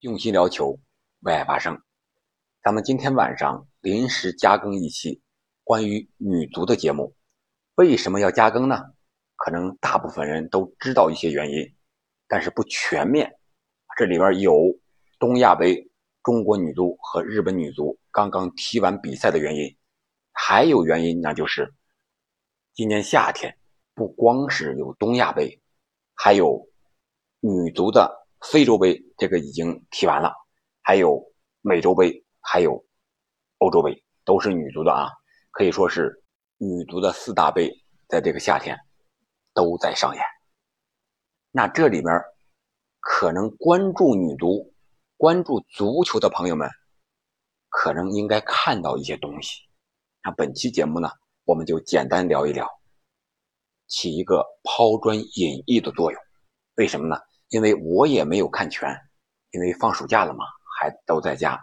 用心聊球，为爱发声。咱们今天晚上临时加更一期关于女足的节目。为什么要加更呢？可能大部分人都知道一些原因，但是不全面。这里边有东亚杯中国女足和日本女足刚刚踢完比赛的原因，还有原因，那就是今年夏天不光是有东亚杯，还有女足的。非洲杯这个已经踢完了，还有美洲杯，还有欧洲杯，都是女足的啊，可以说是女足的四大杯，在这个夏天都在上演。那这里面可能关注女足、关注足球的朋友们，可能应该看到一些东西。那本期节目呢，我们就简单聊一聊，起一个抛砖引玉的作用。为什么呢？因为我也没有看全，因为放暑假了嘛，孩子都在家，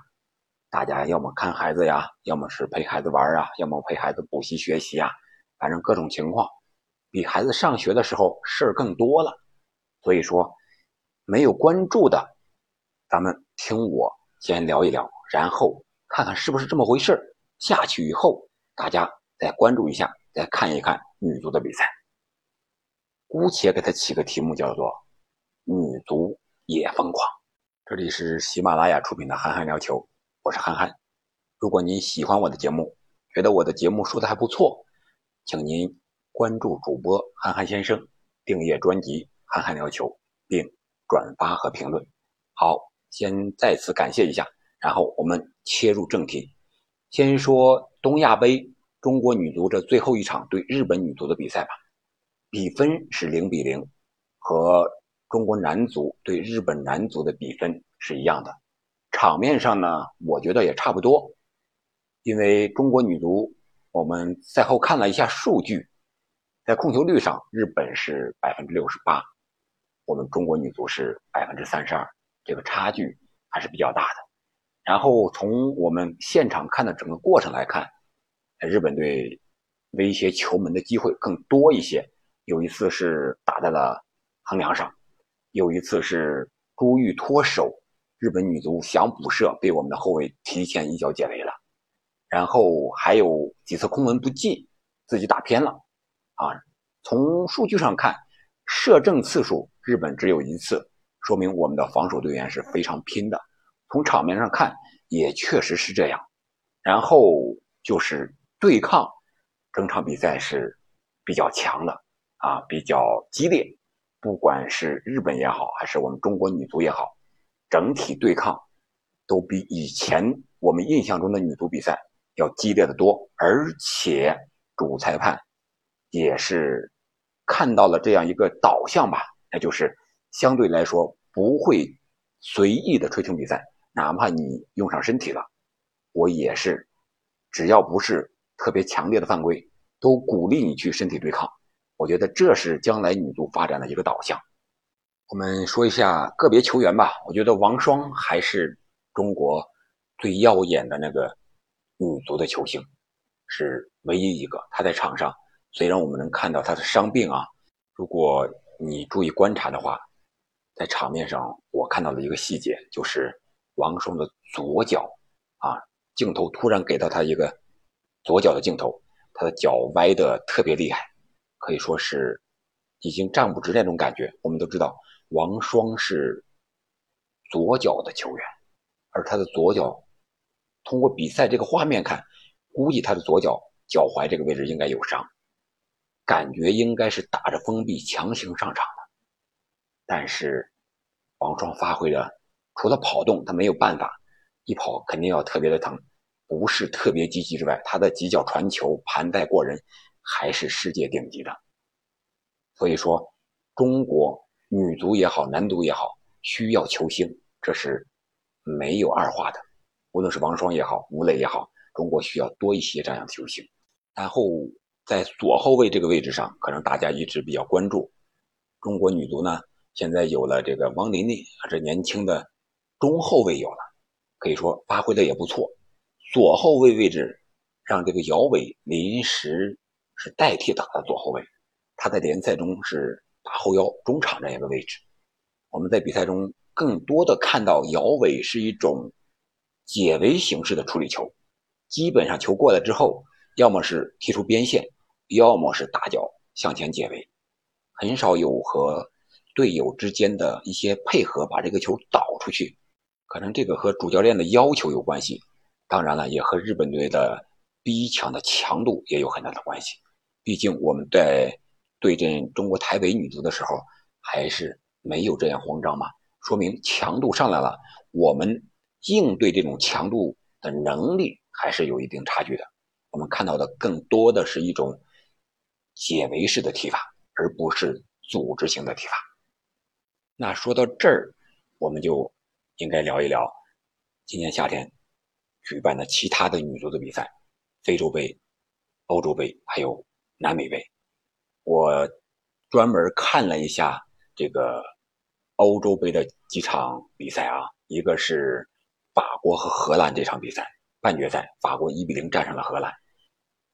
大家要么看孩子呀，要么是陪孩子玩啊，要么陪孩子补习学习啊，反正各种情况，比孩子上学的时候事儿更多了。所以说，没有关注的，咱们听我先聊一聊，然后看看是不是这么回事下去以后，大家再关注一下，再看一看女足的比赛。姑且给他起个题目，叫做。女足也疯狂。这里是喜马拉雅出品的《憨憨聊球》，我是憨憨。如果您喜欢我的节目，觉得我的节目说的还不错，请您关注主播憨憨先生，订阅专辑《憨憨聊球》，并转发和评论。好，先再次感谢一下，然后我们切入正题。先说东亚杯中国女足这最后一场对日本女足的比赛吧，比分是零比零，和。中国男足对日本男足的比分是一样的，场面上呢，我觉得也差不多。因为中国女足，我们赛后看了一下数据，在控球率上，日本是百分之六十八，我们中国女足是百分之三十二，这个差距还是比较大的。然后从我们现场看的整个过程来看，日本队威胁球门的机会更多一些，有一次是打在了横梁上。有一次是朱玉脱手，日本女足想补射，被我们的后卫提前一脚解围了。然后还有几次空门不进，自己打偏了。啊，从数据上看，射正次数日本只有一次，说明我们的防守队员是非常拼的。从场面上看，也确实是这样。然后就是对抗，整场比赛是比较强的啊，比较激烈。不管是日本也好，还是我们中国女足也好，整体对抗都比以前我们印象中的女足比赛要激烈的多，而且主裁判也是看到了这样一个导向吧，那就是相对来说不会随意的吹停比赛，哪怕你用上身体了，我也是只要不是特别强烈的犯规，都鼓励你去身体对抗。我觉得这是将来女足发展的一个导向。我们说一下个别球员吧。我觉得王霜还是中国最耀眼的那个女足的球星，是唯一一个。她在场上，虽然我们能看到她的伤病啊，如果你注意观察的话，在场面上我看到了一个细节，就是王霜的左脚啊，镜头突然给到她一个左脚的镜头，她的脚歪的特别厉害。可以说是已经站不直那种感觉。我们都知道，王霜是左脚的球员，而他的左脚通过比赛这个画面看，估计他的左脚脚踝这个位置应该有伤，感觉应该是打着封闭强行上场的。但是王霜发挥的，除了跑动，他没有办法，一跑肯定要特别的疼，不是特别积极之外，他的几脚传球盘带过人。还是世界顶级的，所以说，中国女足也好，男足也好，需要球星，这是没有二话的。无论是王霜也好，吴磊也好，中国需要多一些这样的球星。然后在左后卫这个位置上，可能大家一直比较关注。中国女足呢，现在有了这个王琳琳，这年轻的中后卫有了，可以说发挥的也不错。左后卫位置让这个姚伟临时。是代替打的左后卫，他在联赛中是打后腰中场这样一个位置。我们在比赛中更多的看到摇尾是一种解围形式的处理球，基本上球过来之后，要么是踢出边线，要么是大脚向前解围，很少有和队友之间的一些配合把这个球导出去。可能这个和主教练的要求有关系，当然了，也和日本队的逼抢的强度也有很大的关系。毕竟我们在对阵中国台北女足的时候，还是没有这样慌张嘛，说明强度上来了，我们应对这种强度的能力还是有一定差距的。我们看到的更多的是一种解围式的踢法，而不是组织型的踢法。那说到这儿，我们就。应该聊一聊今年夏天举办的其他的女足的比赛，非洲杯、欧洲杯还有南美杯。我专门看了一下这个欧洲杯的几场比赛啊，一个是法国和荷兰这场比赛半决赛，法国一比零战胜了荷兰。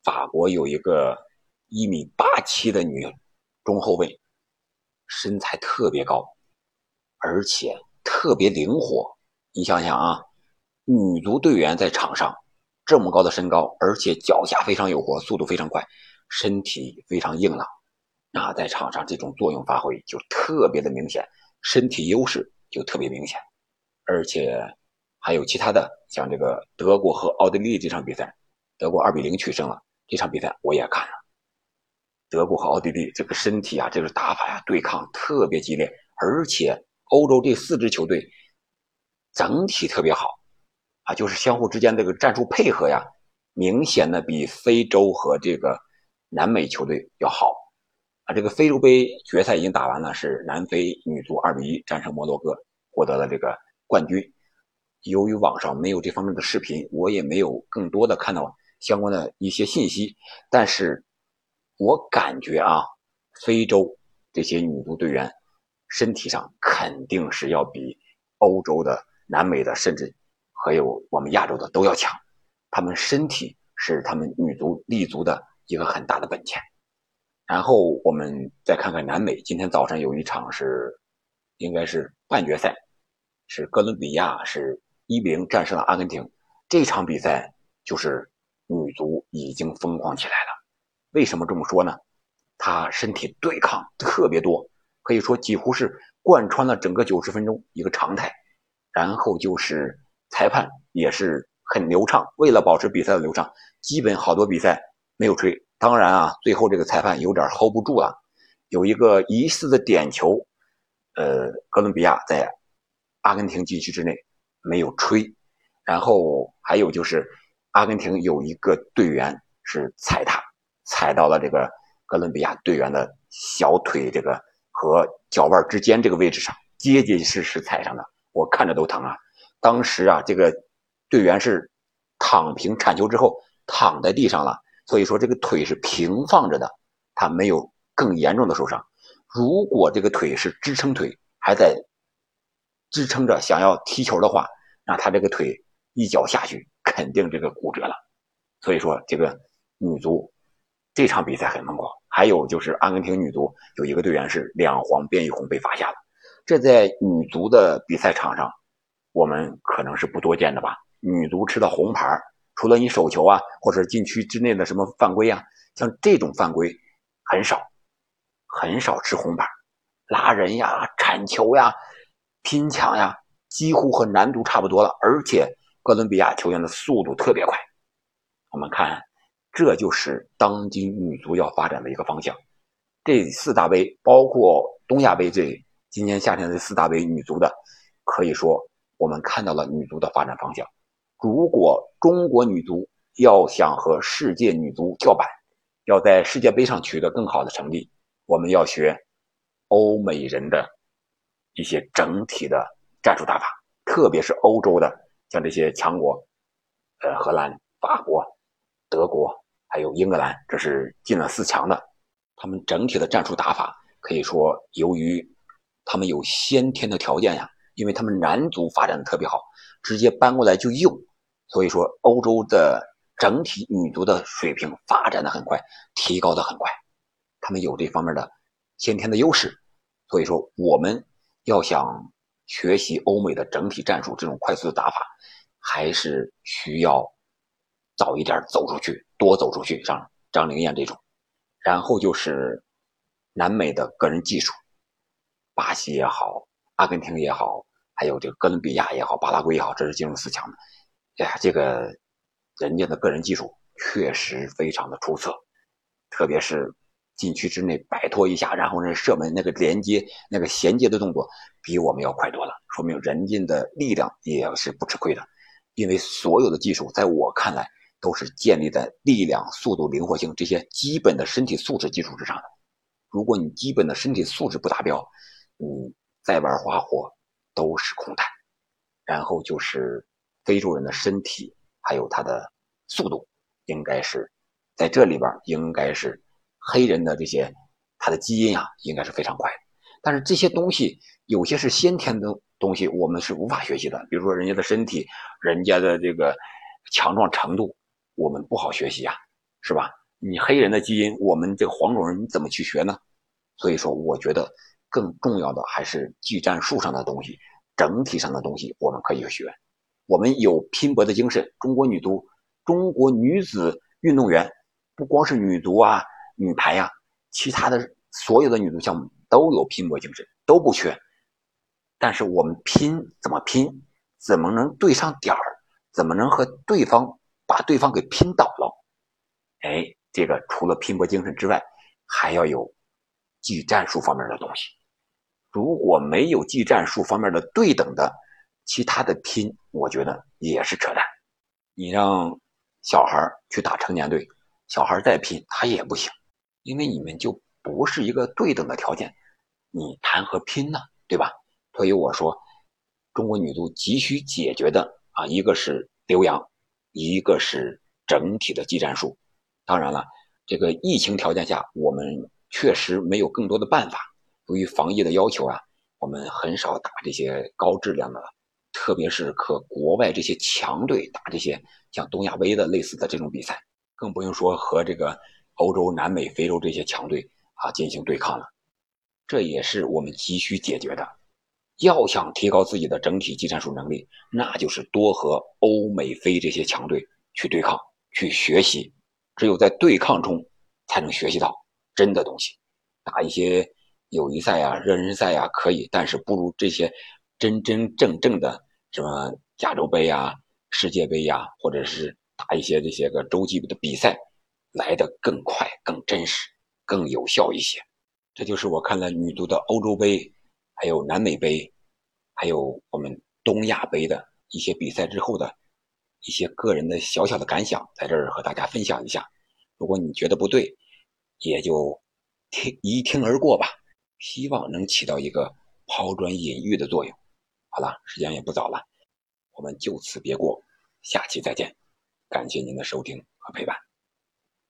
法国有一个一米八七的女中后卫，身材特别高，而且。特别灵活，你想想啊，女足队员在场上这么高的身高，而且脚下非常有活，速度非常快，身体非常硬朗，啊在场上这种作用发挥就特别的明显，身体优势就特别明显，而且还有其他的，像这个德国和奥地利这场比赛，德国二比零取胜了，这场比赛我也看了，德国和奥地利这个身体啊，这个打法呀，对抗特别激烈，而且。欧洲这四支球队整体特别好啊，就是相互之间这个战术配合呀，明显的比非洲和这个南美球队要好啊。这个非洲杯决赛已经打完了，是南非女足二比一战胜摩洛哥，获得了这个冠军。由于网上没有这方面的视频，我也没有更多的看到相关的一些信息，但是我感觉啊，非洲这些女足队员。身体上肯定是要比欧洲的、南美的，甚至还有我们亚洲的都要强。他们身体是他们女足立足的一个很大的本钱。然后我们再看看南美，今天早上有一场是，应该是半决赛，是哥伦比亚是一比零战胜了阿根廷。这场比赛就是女足已经疯狂起来了。为什么这么说呢？她身体对抗特别多。可以说几乎是贯穿了整个九十分钟一个常态，然后就是裁判也是很流畅，为了保持比赛的流畅，基本好多比赛没有吹。当然啊，最后这个裁判有点 hold 不住了，有一个疑似的点球，呃，哥伦比亚在阿根廷禁区之内没有吹，然后还有就是阿根廷有一个队员是踩踏，踩到了这个哥伦比亚队员的小腿这个。和脚腕之间这个位置上结结实实踩上的，我看着都疼啊！当时啊，这个队员是躺平铲球之后躺在地上了，所以说这个腿是平放着的，他没有更严重的受伤。如果这个腿是支撑腿，还在支撑着想要踢球的话，那他这个腿一脚下去肯定这个骨折了。所以说这个女足这场比赛很疯狂。还有就是阿根廷女足有一个队员是两黄变一红被罚下了，这在女足的比赛场上，我们可能是不多见的吧。女足吃的红牌，除了你手球啊，或者禁区之内的什么犯规啊，像这种犯规很少，很少吃红牌，拉人呀、铲球呀、拼抢呀，几乎和男足差不多了。而且哥伦比亚球员的速度特别快，我们看。这就是当今女足要发展的一个方向。这四大杯，包括东亚杯，这今年夏天的四大杯，女足的，可以说我们看到了女足的发展方向。如果中国女足要想和世界女足叫板，要在世界杯上取得更好的成绩，我们要学欧美人的一些整体的战术打法，特别是欧洲的，像这些强国，呃，荷兰、法国、德国。还有英格兰，这是进了四强的，他们整体的战术打法可以说，由于他们有先天的条件呀，因为他们男足发展的特别好，直接搬过来就用，所以说欧洲的整体女足的水平发展的很快，提高的很快，他们有这方面的先天的优势，所以说我们要想学习欧美的整体战术这种快速的打法，还是需要早一点走出去，多走出去，像张灵艳这种。然后就是南美的个人技术，巴西也好，阿根廷也好，还有这个哥伦比亚也好，巴拉圭也好，这是进入四强的。哎呀，这个人家的个人技术确实非常的出色，特别是。禁区之内摆脱一下，然后那射门那个连接、那个衔接的动作比我们要快多了，说明人家的力量也是不吃亏的。因为所有的技术在我看来都是建立在力量、速度、灵活性这些基本的身体素质基础之上的。如果你基本的身体素质不达标，你再玩花活都是空谈。然后就是非洲人的身体还有他的速度，应该是在这里边应该是。黑人的这些，他的基因啊，应该是非常快。但是这些东西有些是先天的东西，我们是无法学习的。比如说人家的身体，人家的这个强壮程度，我们不好学习啊，是吧？你黑人的基因，我们这个黄种人你怎么去学呢？所以说，我觉得更重要的还是技战术上的东西，整体上的东西我们可以学。我们有拼搏的精神。中国女足，中国女子运动员，不光是女足啊。女排呀，其他的所有的女足项目都有拼搏精神，都不缺。但是我们拼怎么拼，怎么能对上点儿，怎么能和对方把对方给拼倒了？哎，这个除了拼搏精神之外，还要有技战术方面的东西。如果没有技战术方面的对等的，其他的拼，我觉得也是扯淡。你让小孩去打成年队，小孩再拼，他也不行。因为你们就不是一个对等的条件，你谈何拼呢？对吧？所以我说，中国女足急需解决的啊，一个是留洋，一个是整体的技战术。当然了，这个疫情条件下，我们确实没有更多的办法。由于防疫的要求啊，我们很少打这些高质量的，特别是和国外这些强队打这些像东亚杯的类似的这种比赛，更不用说和这个。欧洲、南美、非洲这些强队啊进行对抗了，这也是我们急需解决的。要想提高自己的整体技战术能力，那就是多和欧美非这些强队去对抗、去学习。只有在对抗中，才能学习到真的东西。打一些友谊赛呀、热身赛呀可以，但是不如这些真真正正的什么亚洲杯呀、世界杯呀，或者是打一些这些个洲际的比赛。来得更快、更真实、更有效一些，这就是我看了女足的欧洲杯，还有南美杯，还有我们东亚杯的一些比赛之后的一些个人的小小的感想，在这儿和大家分享一下。如果你觉得不对，也就听一听而过吧。希望能起到一个抛砖引玉的作用。好了，时间也不早了，我们就此别过，下期再见。感谢您的收听和陪伴。